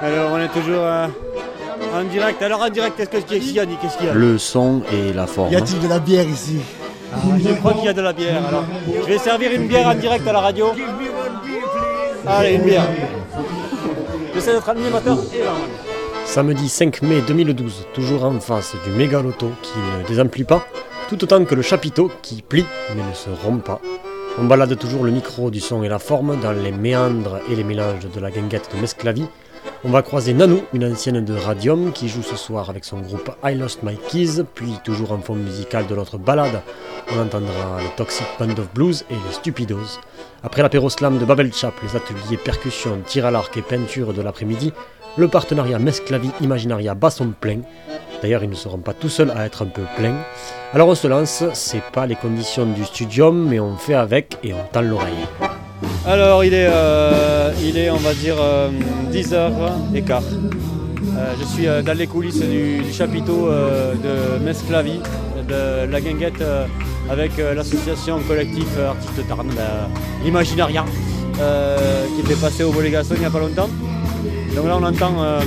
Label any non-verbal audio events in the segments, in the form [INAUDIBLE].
Alors on est toujours euh, en direct. Alors en direct, qu'est-ce qu'il y a dit Qu'est-ce qu'il y a Le son et la forme. Y a-t-il de la bière ici Ah, Je crois qu'il y a de la bière. Alors je vais servir une bière en direct à la radio. Allez, une bière. J'essaie d'être animateur et là. Samedi 5 mai 2012, toujours en face du méga loto qui ne désemplit pas, tout autant que le chapiteau qui plie mais ne se rompt pas. On balade toujours le micro du son et la forme dans les méandres et les mélanges de la guinguette de Mesclavi. On va croiser Nanou, une ancienne de Radium qui joue ce soir avec son groupe I Lost My Keys, puis toujours en fond musical de notre balade, on entendra les Toxic Band of Blues et les Stupidos. Après l'apéro slam de Babel Chap, les ateliers percussion, tir à l'arc et peinture de l'après-midi, le partenariat Mesclavi Imaginaria bat son plein. D'ailleurs, ils ne seront pas tout seuls à être un peu pleins. Alors on se lance, c'est pas les conditions du studium, mais on fait avec et on tend l'oreille. Alors il est, euh, il est on va dire 10h15. je suis euh, dans les coulisses du, chapiteau euh, de Mesclavi, de la guinguette euh, avec euh, l'association collectif euh, artistes Tarn, l'Imaginaria, euh, qui était passé au Volégason il n'y a pas longtemps. Donc là on entend, euh,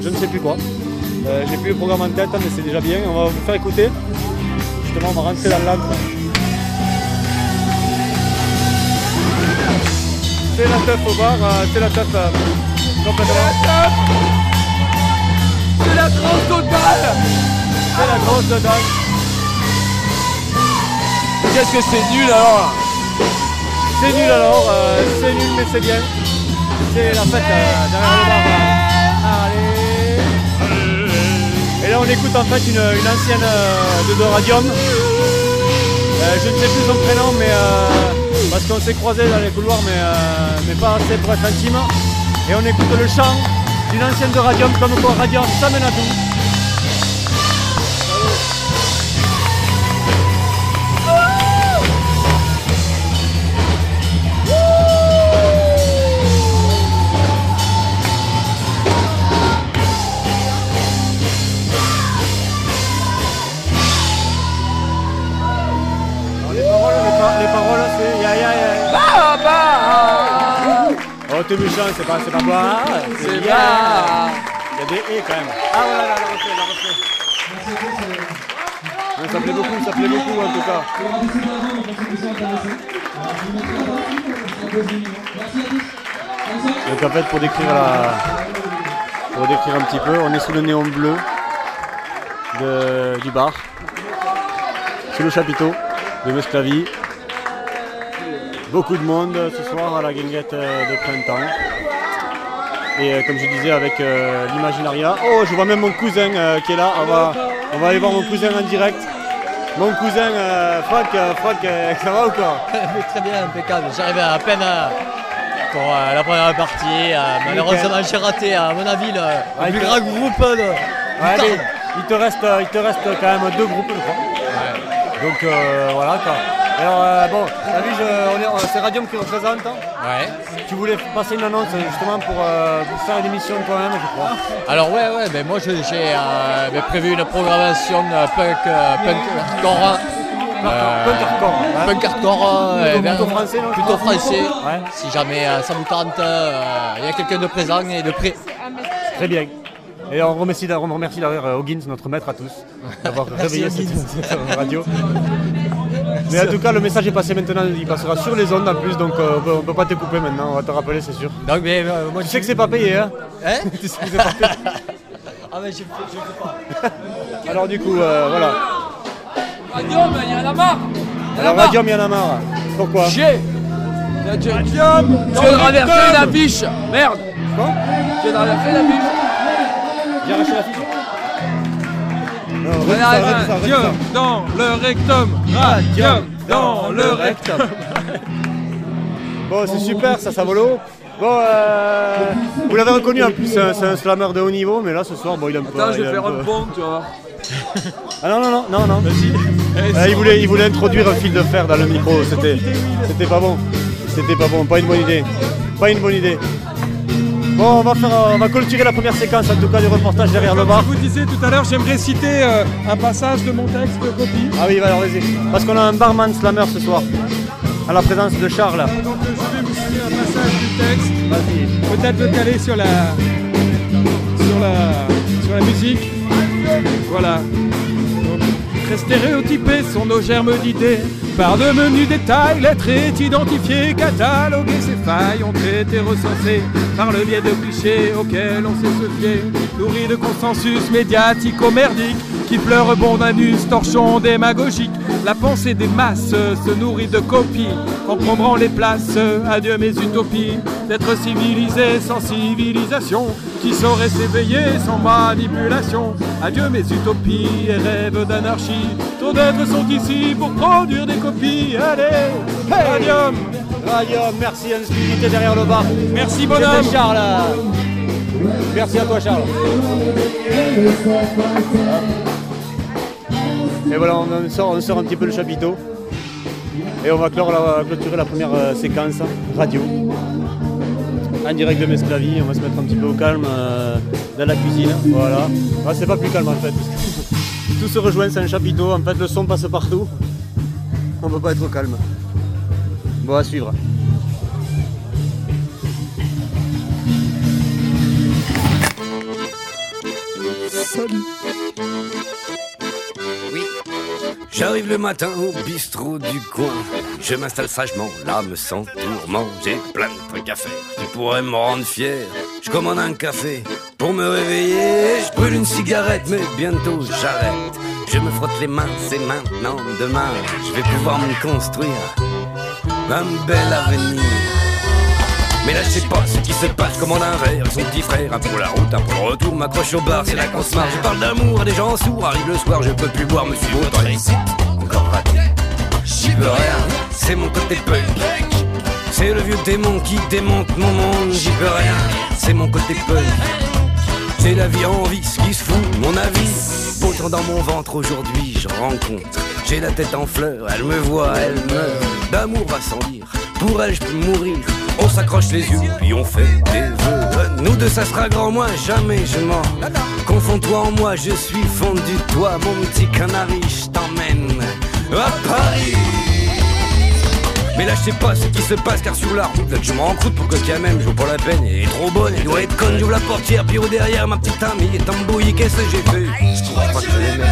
je ne sais plus quoi. Euh, J'ai plus le programme en tête mais c'est déjà bien. On va vous faire écouter. Justement on va rentrer dans l'antre. C'est la teuf au bar, euh, c'est la teuf euh, complètement. C'est la grosse totale C'est la grosse dedans. Qu'est-ce que c'est nul alors C'est nul alors, euh, c'est nul mais c'est bien. C'est la fête derrière le bar. Allez. Et là on écoute en fait une, une ancienne de, de Radium. Euh, je ne sais plus son prénom mais euh, parce qu'on s'est croisés dans les couloirs mais, euh, mais pas assez pour être. Et on écoute le chant d'une ancienne de Radium comme quoi Radium ça mène à tout. Oh t'es méchant, c'est pas, c'est pas toi. C'est ya. bah Il y a des et quand même. Ah voilà, là, la refait, la refait. Ça plaît beaucoup, ça plaît beaucoup en tout cas. Donc en fait pour décrire la. Pour décrire un petit peu, on est sous le néon bleu de- du bar. Sous le chapiteau de Mesclavi. Beaucoup de monde ce soir à la guinguette euh, de printemps. Et euh, comme je disais avec euh, l'Imaginaria. Oh, je vois même mon cousin euh, qui est là. On va, on va aller voir mon cousin en direct. Mon cousin euh, Franck, Franck, [LAUGHS] ça va ou quoi? [LAUGHS] Très bien, impeccable. J'arrivais à peine pour la première partie. malheureusement, j'ai raté, à mon avis, le, Ah, plus il- grand groupe de. Ouais, mais il, te reste, il te reste quand même deux groupes, je crois. Donc voilà quoi. Alors euh, bon, t'as vu, on- c'est Radium qui représente. hein. Ouais. Tu voulais passer une annonce justement pour, euh, pour faire une émission toi-même, je crois. Alors, ouais, ouais, ben moi, j'ai euh, prévu une programmation euh, punk, euh, punk hardcore. euh, Punk hardcore, hein. Punk hardcore. euh, Plutôt- plutôt français, non, Plutôt français. Ouais. Si jamais euh, ça vous tente, euh, il y a quelqu'un de présent et de prêt. Très bien. Et on remercie, on remercie d'ailleurs euh, Hoggins, notre maître à tous, d'avoir [LAUGHS] réveillé cette, cette [LAUGHS] radio. Mais en tout cas, le message est passé maintenant, il passera sur les ondes en plus, donc euh, on peut, on peut pas te couper maintenant, on va te rappeler, c'est sûr. Donc, ben, euh, moi, [LAUGHS] Tu sais que c'est pas payé, hein Hein Tu sais que c'est pas payé. Ah, mais je je pas. [LAUGHS] Alors du coup, euh, voilà. Radium, il y en a marre Alors Radium, il y en a marre. Pourquoi J'ai Tu viens de renverser l'affiche Merde Quoi Tu viens de renverser l'affiche J'ai arraché la fiche. Radium dans le rectum Radium dans le rectum [LAUGHS] Bon, c'est super, ça, ça volo. Bon, euh, vous l'avez reconnu en plus, c'est un, c'est un slammer de haut niveau, mais là ce soir, bon, il a un peu. Attends, je il vais a faire peu- un pont, tu vois. Ah non, non, non, non, non. Euh, il, voulait, il voulait introduire un fil de fer dans le micro, c'était, c'était pas bon. C'était pas bon, pas une bonne idée. Pas une bonne idée. Bon, on va, faire, on va clôturer la première séquence en tout cas du reportage derrière le bar. Je vous disais tout à l'heure, j'aimerais citer euh, un passage de mon texte de copie. Ah oui, alors vas-y. Parce qu'on a un barman slammer ce soir. à la présence de Charles. Donc je vais vous citer un passage du texte. Peut-être le caler sur la, sur la, sur la musique. Voilà. Donc, Très stéréotypés sont nos germes d'idées. Par de menus détails, l'être est identifié, catalogué, ses failles ont été recensées par le biais de clichés auxquels on sait se fier. Nourris de consensus médiatico-merdique qui pleure bon anus, torchon démagogique. La pensée des masses se nourrit de copies, encombrant les places. Adieu mes utopies, d'être civilisé sans civilisation, qui saurait s'éveiller sans manipulation. Adieu mes utopies et rêves d'anarchie. Trop d'êtres sont ici pour produire des copies. Allez, radium Radium, merci à l'exclusivité derrière le bar. Merci bonhomme Charles. Merci à toi Charles. Et voilà, on sort, un petit peu le chapiteau. Et on va clôturer la première euh, séquence radio. En direct de Mesclavie, on va se mettre un petit peu au calme euh, dans la cuisine. Voilà. Ah, c'est pas plus calme en fait. Tout se rejoint, c'est un chapiteau. En fait, le son passe partout. On peut pas être au calme. Bon, à suivre. J'arrive le matin au bistrot du coin. Je m'installe sagement, l'âme sans tourment. J'ai plein de trucs à faire qui pourraient me rendre fier. Je commande un café pour me réveiller. Je brûle une cigarette, mais bientôt j'arrête. Je me frotte les mains, c'est maintenant, demain. Je vais pouvoir me construire un bel avenir. Mais là je sais pas ce qui se passe, je commande un verre, son petit frère, un pour la route, un pour le retour, m'accroche au bar, c'est là qu'on se je parle d'amour des gens sourds, arrive le soir, je peux plus boire, monsieur réussite, encore raté, j'y peux rien, c'est mon côté punk, c'est le vieux démon qui démonte mon monde, j'y peux rien, c'est mon côté punk, c'est la vie en vice qui se fout, mon avis, pourtant dans mon ventre aujourd'hui je rencontre, j'ai la tête en fleurs, elle me voit, elle meurt, d'amour va sans dire, pour elle je peux mourir, on s'accroche les yeux, puis on fait des vœux. Nous deux, ça sera grand, moi jamais je mens. Confonds-toi en moi, je suis fondu, toi, mon petit canari, je t'emmène à Paris. Mais là, je sais pas ce qui se passe, car sur la route, là, je me rends compte pour que quand même, je pas la peine, elle est trop bonne, elle doit être conne, j'ouvre la portière, puis au derrière, ma petite amie est embouillée, qu'est-ce que j'ai fait? Je crois pas que je l'aimais.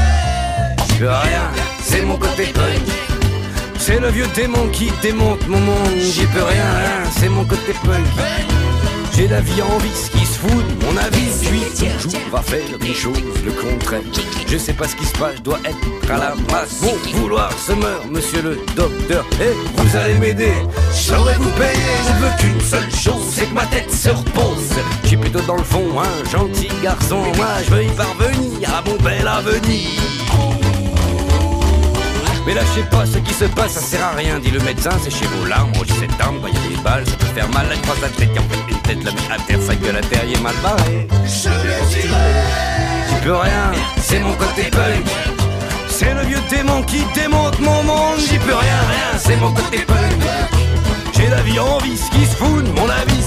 Je peux rien, c'est mon côté punk. C'est le vieux démon qui démonte mon monde, j'y peux rien, c'est mon côté punk. J'ai la vie en vice qui se fout de mon avis, je suis toujours à faire une chose, le contraire. Je sais pas ce qui se passe, je dois être à la masse. Mon vouloir se meurt, monsieur le docteur, et vous allez m'aider. Je saurais vous payer, je veux qu'une seule chose, c'est que ma tête se repose. Suis plutôt dans le fond, un gentil garçon, moi je veux y parvenir à mon bel avenir. Mais sais pas ce qui se passe, ça sert à rien, dit le médecin, c'est chez vos larmes, rougis cette arme, bah y a des balles, ça peut faire mal, je croise la tête, en fait une tête, la met à terre, sa gueule à terre, il est mal barré. Je le dis, j'y peux rien, c'est mon côté punk. C'est le vieux démon qui démonte mon monde, j'y peux rien, rien, c'est mon côté punk. J'ai la vie en vice qui se fout de mon avis.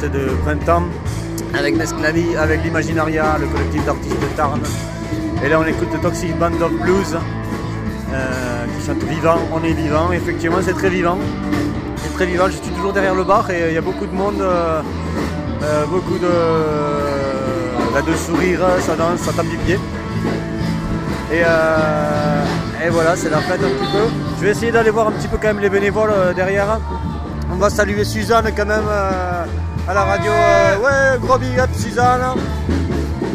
De printemps avec Mesclavi, avec l'Imaginaria, le collectif d'artistes de Tarn. Et là on écoute Toxic Band of Blues euh, qui chante vivant, on est vivant. Effectivement c'est très vivant. C'est très vivant, je suis toujours derrière le bar et il y a beaucoup de monde, euh, euh, beaucoup de, bah, de sourires, ça danse, ça tape du pied. Et, euh, et voilà, c'est la fête un petit peu. Je vais essayer d'aller voir un petit peu quand même les bénévoles euh, derrière. On va saluer Suzanne quand même euh, à la radio. euh, ouais, gros big up Suzanne.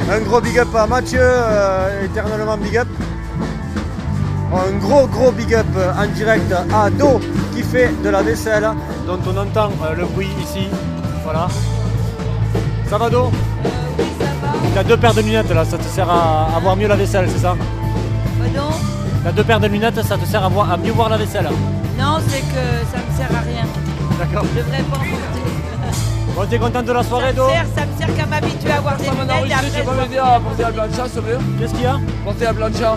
Un gros big up à Mathieu, euh, éternellement big up. Un gros gros big up en direct à Do qui fait de la vaisselle, dont on entend euh, le bruit ici. Voilà. Ça va d'eau Oui, ça va. T'as deux paires de lunettes là, ça te sert à, à voir mieux la vaisselle, c'est ça? Pardon T'as deux paires de lunettes, ça te sert à, voir, à mieux voir la vaisselle? Non, c'est que ça me sert à rien. D'accord. Je devrais pas en porter. Bon, t'es contente de la Ça soirée me d'eau sert, ça me sert qu'à m'habituer à avoir des Ça lunettes et après je m'aider à porter la plancha, plaît Qu'est-ce qu'il y a Porter la plancha.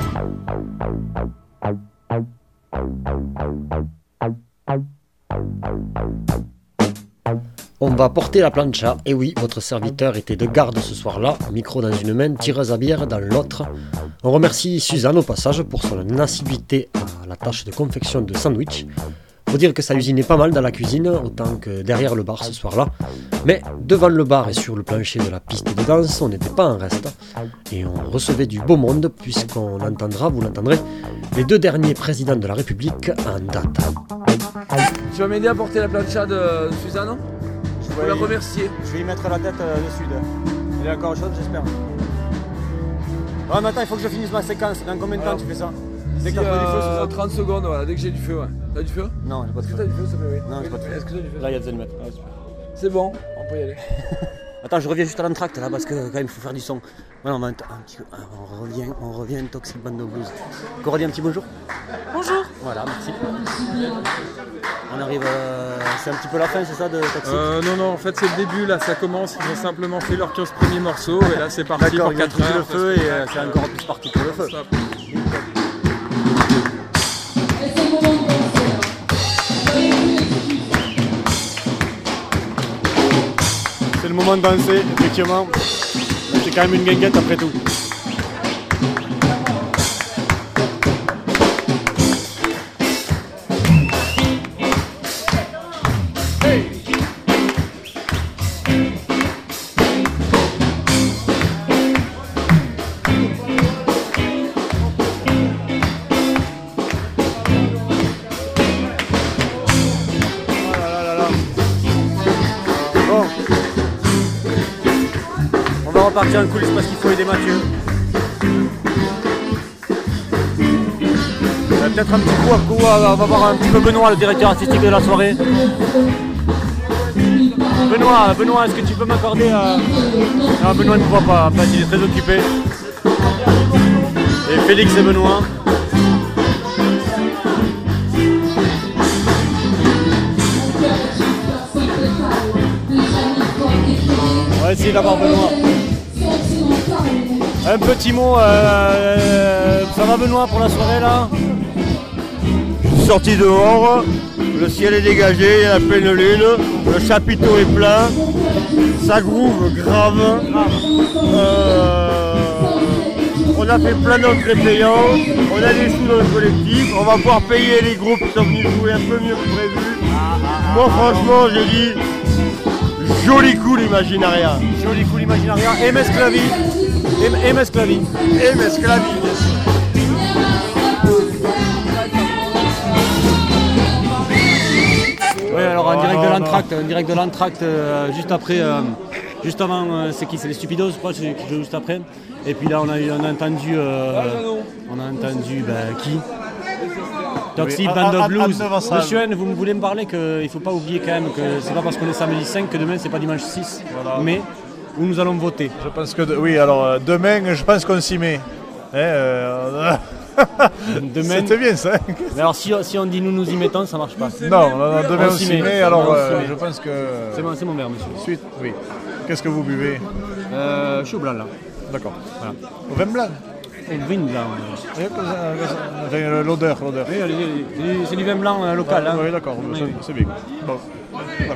On va porter la plancha, et oui, votre serviteur était de garde ce soir-là, micro dans une main, tireuse à bière dans l'autre. On remercie Suzanne au passage pour son assiduité à la tâche de confection de sandwich. Faut dire que ça usinait pas mal dans la cuisine, autant que derrière le bar ce soir-là. Mais devant le bar et sur le plancher de la piste de danse, on n'était pas en reste. Et on recevait du beau monde, puisqu'on entendra, vous l'entendrez, les deux derniers présidents de la République en date. Tu vas m'aider à porter la plancha de Suzanne? Je veux la remercier. Je vais y mettre la tête euh, dessus. Elle est encore chaude, j'espère. Ouais, mais attends, il faut que je finisse ma séquence. Dans combien de temps Alors. tu fais ça? Dès que Si, t'as pris du feu, euh, ça 30 secondes, voilà, dès que j'ai du feu, ouais. T'as du feu Non, j'ai pas de Est-ce que t'as feu. du feu, te plaît oui Non, j'ai pas de feu. Est-ce que t'as du feu Là, il y a des allumettes. C'est bon, on peut y aller. [LAUGHS] Attends, je reviens juste à l'entracte là parce que quand même il faut faire du son. Voilà, on, va un, un petit, ah, on revient, on revient Toxic Band of Blues. Coralie, un petit bonjour. Bonjour. Voilà, merci. On arrive, euh, c'est un petit peu la fin, c'est ça de Toxic Euh, non, non, en fait c'est le début, là ça commence, ils ont simplement fait leurs 15 premiers morceaux et là c'est parti pour ils ont 4 foutu heures. le feu et euh, c'est encore plus parti pour le feu. Ça- le moment de danser, effectivement. C'est quand même une guinguette après tout. Repartir en coulisses parce qu'il faut aider Mathieu. Peut-être un petit coup à coup, on va voir un petit peu Benoît, le directeur artistique de la soirée. Benoît, Benoît, est-ce que tu peux m'accorder euh... Non, Benoît ne voit pas, en fait il est très occupé. Et Félix et Benoît. On va essayer Benoît. Un petit mot, euh, ça va Benoît pour la soirée là Je suis sorti dehors, le ciel est dégagé, il y a la pleine lune, le chapiteau est plein, ça groove grave. Euh, on a fait plein d'entrées payantes, on a des sous dans le collectif, on va pouvoir payer les groupes qui sont venus jouer un peu mieux que prévu. Moi franchement je dis joli coup l'imaginaria. Joli coup l'imaginaria. MS Clavi. M- MS Clavi. Et Mesclavi bien sûr. Oui, alors en direct de l'entracte, en direct de l'entracte, euh, juste après, euh, juste avant, euh, c'est qui C'est les Stupidos, je crois, c'est qui joue juste après. Et puis là, on a, eu- on a entendu, euh, on a entendu ben, qui? Toxic Oui, Band of Anne- Blues. Monsieur N, vous voulez me parler qu'il ne faut pas oublier quand même que c'est pas parce qu'on est samedi 5 que demain c'est pas dimanche 6, mais où nous allons voter. Je pense que oui, alors euh, demain, je pense qu'on s'y met. Hein, euh, Demain, [LAUGHS] C'était bien ça. mais alors si, si on dit nous nous y mettons, ça marche pas. Non, non, non, demain On on s'y met. met. Alors euh, met. je pense que. C'est mon, verre, monsieur. Suite, oui. Qu'est-ce que vous buvez? Euh, je suis au blanc là. D'accord. Voilà. Au vin blanc? Au vin blanc. L'odeur, l'odeur. Oui, c'est du vin blanc local. hein. Oui, d'accord, oui. c'est bien. Bon.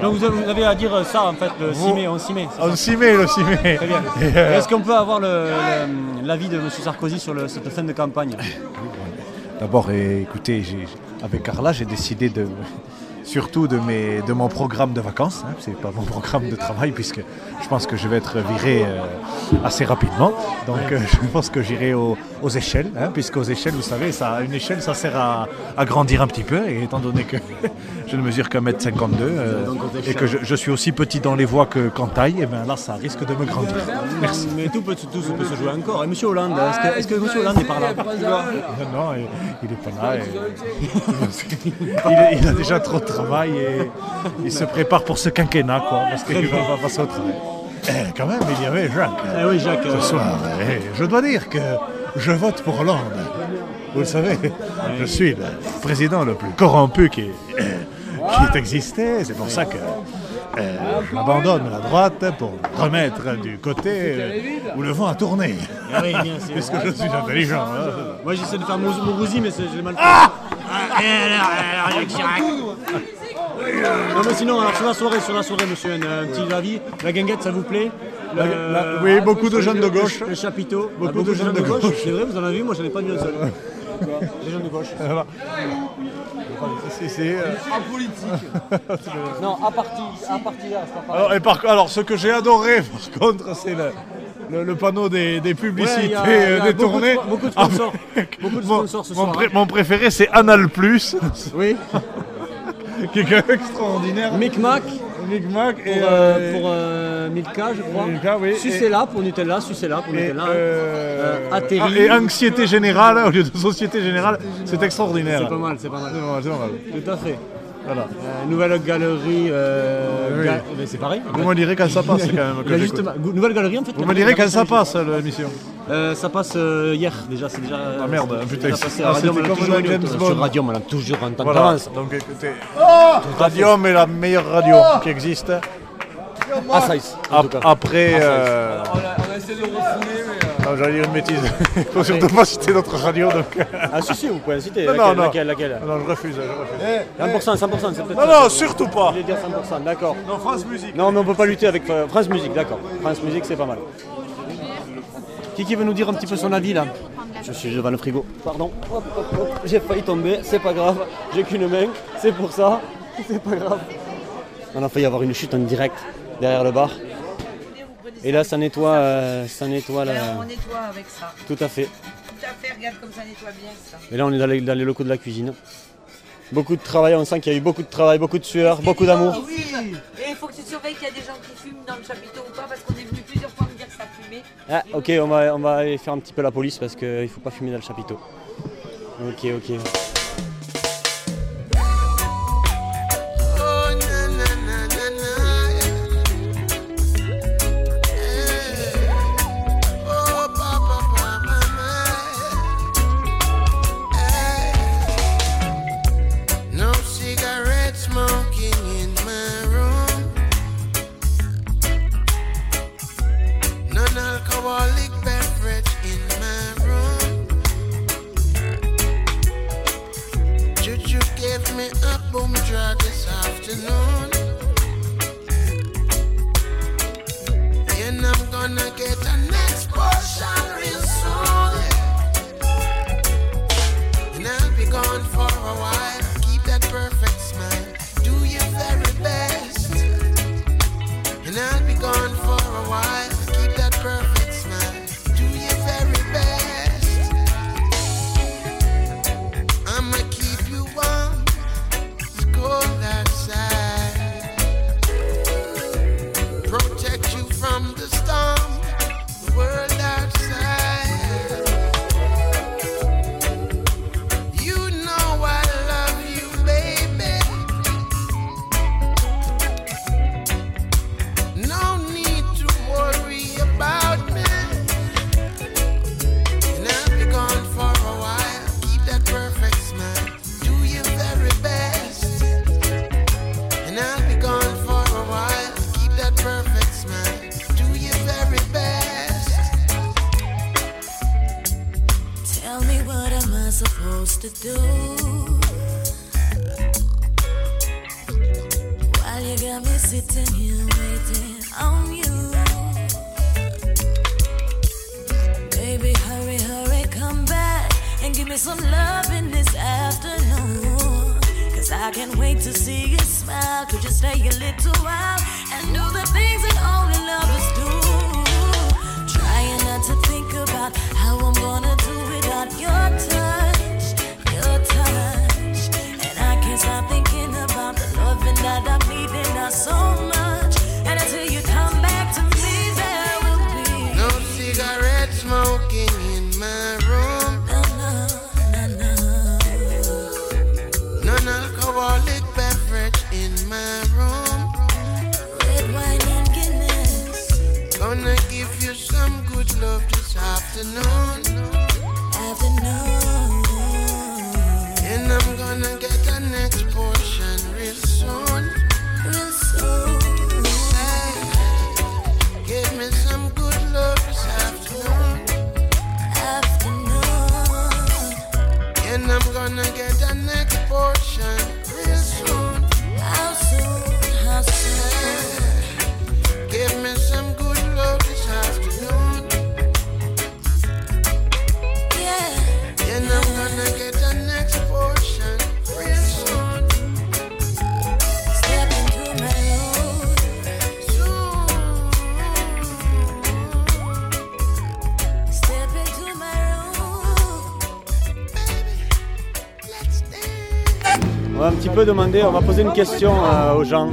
Donc vous avez, à dire ça en fait, le 6 Vous- mai, on s'y met. c'est On ça s'y met, le s'y met. Très bien. Euh, Est-ce qu'on peut avoir l'avis de M. Sarkozy sur le- cette fin de campagne? D'abord, écoutez, avec Carla, j'ai décidé de surtout de, mes, de mon programme de vacances. Hein, c'est pas mon programme de travail puisque je pense que je vais être viré euh, assez rapidement. Donc, euh, je pense que j'irai aux, aux échelles, hein, puisqu'aux échelles, vous savez, ça, une échelle, ça sert à, à grandir un petit peu. Et étant donné que [LAUGHS] je ne mesure qu'un mètre 52 euh, aux et que je, je suis aussi petit dans les voies que qu'en taille, et bien là, ça risque de me grandir. Merci. Mais tout peut, tout peut se jouer encore. Et M. Hollande, est-ce que, est-ce que M. Hollande est par là? Non, il- il est pas là. et- [LAUGHS] il, est- il a déjà trop de travail et il se prépare pour ce quinquennat, quoi, parce qu'il va pas passer au travail. eh, quand même, il y avait Jacques. Eh oui, Jacques. Ce soir, eh, je dois dire que je vote pour Hollande. Vous le savez, je suis le président le plus corrompu qui, [COUGHS] qui ait existé. C'est pour ça que eh, j'abandonne la droite pour remettre du côté euh, où le vent a tourné. Ah oui, bien sûr. [LAUGHS] Puisque je suis intelligent. hein. Moi j'essaie de faire mon Mourouzi, mais l'ai mal fait. Ah Non mais sinon, alors sur la soirée, sur la soirée, monsieur, un, un petit avis. La guinguette, ça vous plaît Le- La- la- oui, beaucoup de jeunes de gauche. Le chapiteau, Beaucoup beaucoup, de de jeunes de gauche. gauche. C'est vrai, vous en avez vu, moi j'en ai pas vu un seul. Les jeunes de gauche. Voilà. C'est- c'est, euh, En politique. [LAUGHS] Non, à partir, à partir là, c'est pas pareil. Alors, et par- alors, ce que j'ai adoré, par contre, c'est le, le- le panneau des, des publicités Ouais, euh, détournées. beaucoup de- beaucoup de sponsors. Avec- Beaucoup de mon- sponsors ce mon, soir, pré- hein. mon préféré, c'est Anal Plus, Oui. [LAUGHS] qui est quand même extraordinaire. Micmac Micmac pour, et, euh, euh, pour euh, Milka, je crois. Milka, oui, Sucella pour Nutella, Sucella pour et, Nutella. Euh, atterri. ah, et Anxiété Générale [LAUGHS] au lieu de Société Générale. C'est extraordinaire. C'est pas mal, c'est pas mal. C'est pas mal, c'est pas mal. Tout à fait. Voilà. Euh, nouvelle galerie. euh, Oui. ga- mais c'est pareil. Vous me direz quand ça passe, quand même. Que justement- nouvelle galerie en fait. Vous me direz quand ça passe, l'émission. Euh, ça passe euh, hier déjà, c'est déjà. Ah, merde, putain, c'est- passé ah, à Radium, comme dans sur. Radium, on a toujours en temps Voilà. d'avance. Donc écoutez, Radium est la meilleure radio qui existe. Ah, ça y est, en tout cas. Ap- Après, euh, On a, on a essayé de refouler, non, j'allais dire une bêtise. Il [LAUGHS] faut surtout pas citer notre radio. Donc... Ah, si, si, vous pouvez la citer. Non, laquelle, non. laquelle, laquelle Non, je refuse. Je refuse. 100%, 100%, c'est peut-être. Non, non, surtout pas. Vous voulez dire 100%, d'accord. Non, France Musique. Non, mais on peut pas lutter avec euh, France Musique, d'accord. France Musique, c'est pas mal. Qui, qui veut nous dire un petit peu son avis là Je suis devant le frigo. Pardon. Hop, hop, hop. J'ai failli tomber, c'est pas grave. J'ai qu'une main, c'est pour ça. C'est pas grave. On a failli avoir une chute en direct derrière le bar. Et là, ça nettoie, euh, ça nettoie la... Alors, on nettoie avec ça. Tout à fait. Tout à fait, regarde comme ça nettoie bien ça. Et là, on est dans les, dans les locaux de la cuisine. Beaucoup de travail, on sent qu'il y a eu beaucoup de travail, beaucoup de sueur, beaucoup d'amour. Oui, et il faut que tu surveilles qu'il y a des gens qui fument dans le chapiteau ou pas, parce qu'on est venu plusieurs fois me dire que ça fumait. Ah, ok, on va, on va aller faire un petit peu la police parce qu'il ne faut pas fumer dans le chapiteau. Ok, ok. To do? While you got me sitting here waiting on you. Baby, hurry, hurry, come back and give me some love in this afternoon. Cause I can't wait to see you smile. Could you stay a little afternoon Demander, on va poser une question euh, aux gens.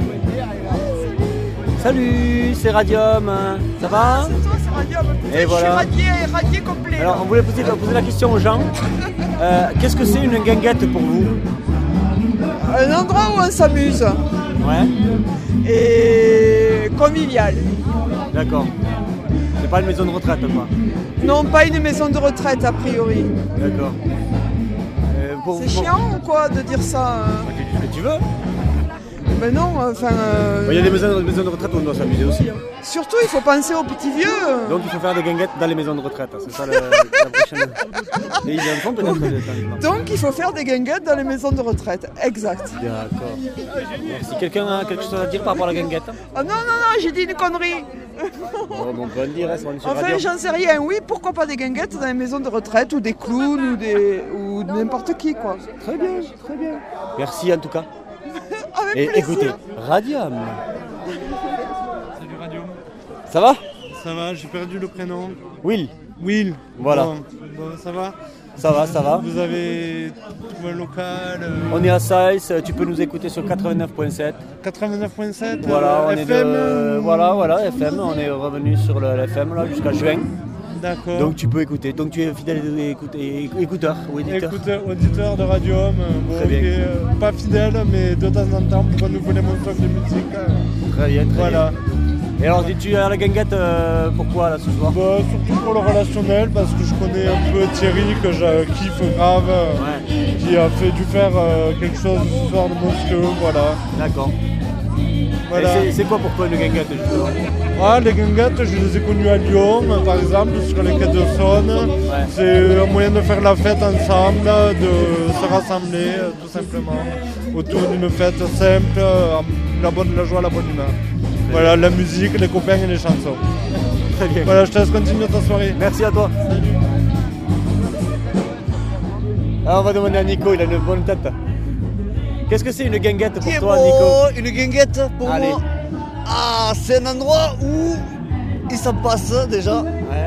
Salut, c'est Radium, hein. ça va? Et voilà. radié, radié complet. Alors on voulait poser, poser la question aux gens. Euh, Qu'est-ce que c'est une guinguette pour vous? Un endroit où on s'amuse. Ouais. Et convivial. D'accord. C'est pas une maison de retraite quoi. Non, pas une maison de retraite a priori. D'accord. Pour- C'est pour- chiant ou quoi de dire ça hein Tu dis ce que tu veux. Ben non, enfin. euh, Il y a des maisons, des maisons de retraite où on doit s'amuser aussi. hein. Surtout, il faut penser aux petits vieux. Donc il faut faire des guinguettes dans les maisons de retraite. C'est ça le- la prochaine. [LAUGHS] Et font peut-être des établissements. Donc, il faut faire des guinguettes dans les maisons de retraite. Exact. D'accord. Merci. Quelqu'un a quelque chose à dire par rapport à la guinguette Ah non, non, non, j'ai dit une connerie. Bon, bon, on peut le dire, hein, sur Enfin, radio. j'en sais rien. Oui, pourquoi pas des guinguettes dans les maisons de retraite ou des clowns ou des ou n'importe qui, quoi. Très bien, très bien. Merci en tout cas. [LAUGHS] Avec Et plaisir. écoutez, Radium. Salut Radium. Ça va? Ça va, j'ai perdu le prénom. Will. Will. Voilà. Bon, bon, ça va? Ça va, ça va. Vous avez trouvé un local euh, On est à Saïs, tu peux nous écouter sur 89.7. 89.7 Voilà, on euh, est FM de... Voilà, voilà, FM. On est revenu sur le FM là jusqu'à juin. D'accord. Donc tu peux écouter. Donc tu es fidèle écoute- écouteur ou éditeur. Écouteur, auditeur de Radium, euh, bon, Très bien. euh, pas fidèle, mais de temps en temps pour renouveler mon stock de musique. euh, Très bien, très Voilà. bien. Et alors tu es à la guinguette euh, pourquoi là ce soir Bah, surtout pour le relationnel, parce que je connais un peu Thierry, que je kiffe grave, euh, qui a fait du faire euh, quelque chose ce soir de monstrueux, voilà. D'accord. Voilà. C'est- quoi pour toi une guinguette justement? Ah, les guinguettes, je les ai connues à Lyon, par exemple, sur les quais de Saône. C'est un moyen de faire la fête ensemble, de se rassembler, tout simplement, autour d'une fête simple, la, bonne, la joie, la bonne humeur. Voilà, la musique, les copains et les chansons. Très bien. Voilà, je te laisse continuer ta soirée. Merci à toi. Alors on va demander à Nico, il a une bonne tête. Qu'est-ce que c'est une guinguette pour toi Nico Une guinguette pour Allez. moi. Ah, c'est un endroit où il s'en passe déjà.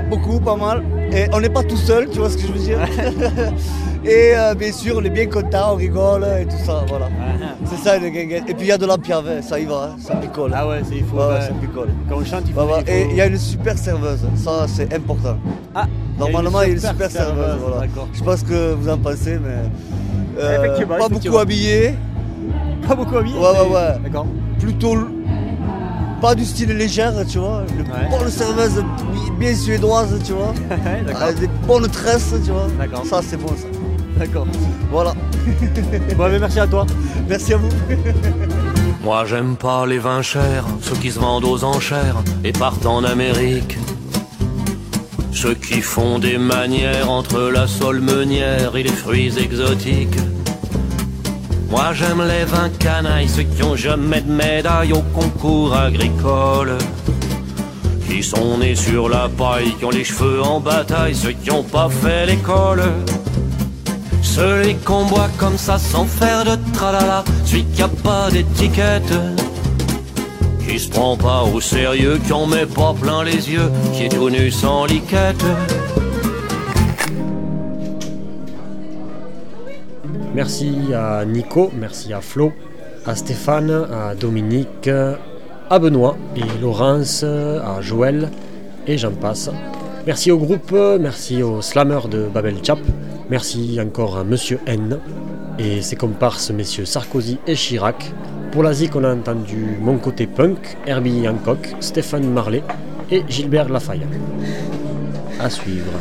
Beaucoup, pas mal. Et on n'est pas tout seul, tu vois ce que je veux dire. [LAUGHS] et euh, bien sûr, on est bien content, on rigole et tout ça, voilà. C'est ça une guinguette. Et puis il y a de la piave, ça y va, hein, ça picole. Ah ouais, c'est il faut. Ouais, ça picole. Quand on chante, il faut. Il faut- Et il y a une super serveuse, ça c'est important. Ah, Normalement, il y a une super serveuse. serveuse, voilà. Je sais pas ce que vous en pensez, mais. euh, Effectivement, pas effectivement. beaucoup habillé. Pas beaucoup habillé Ouais, ouais, ouais. D'accord. Plutôt. Pas du style légère, tu vois. Une bonne serveuse bi- bien suédoise, tu vois. [LAUGHS] Avec des bonnes tresses, tu vois. D'accord. Ça, c'est bon, ça. D'accord. Voilà. Bon, mais merci à toi. Merci à vous. Moi j'aime pas les vins chers, ceux qui se vendent aux enchères et partent en Amérique. Ceux qui font des manières entre la sole meunière et les fruits exotiques. Moi j'aime les vins canailles, ceux qui ont jamais de médaille au concours agricole. Qui sont nés sur la paille, qui ont les cheveux en bataille, ceux qui ont pas fait l'école. Celui qu'on boit comme ça sans faire de tralala, celui qui a pas d'étiquette. Qui se prend pas au sérieux, qui en met pas plein les yeux, qui est tout nu sans liquette. Merci à Nico, merci à Flo, à Stéphane, à Dominique, à Benoît et Laurence, à Joël et j'en passe. Merci au groupe, merci aux slammers de Babel Chap, merci encore à Monsieur N et ses comparses messieurs Sarkozy et Chirac. Pour la zik, on a entendu Mon Côté Punk, Herbie Hancock, Stéphane Marley et Gilbert Lafayette. À suivre.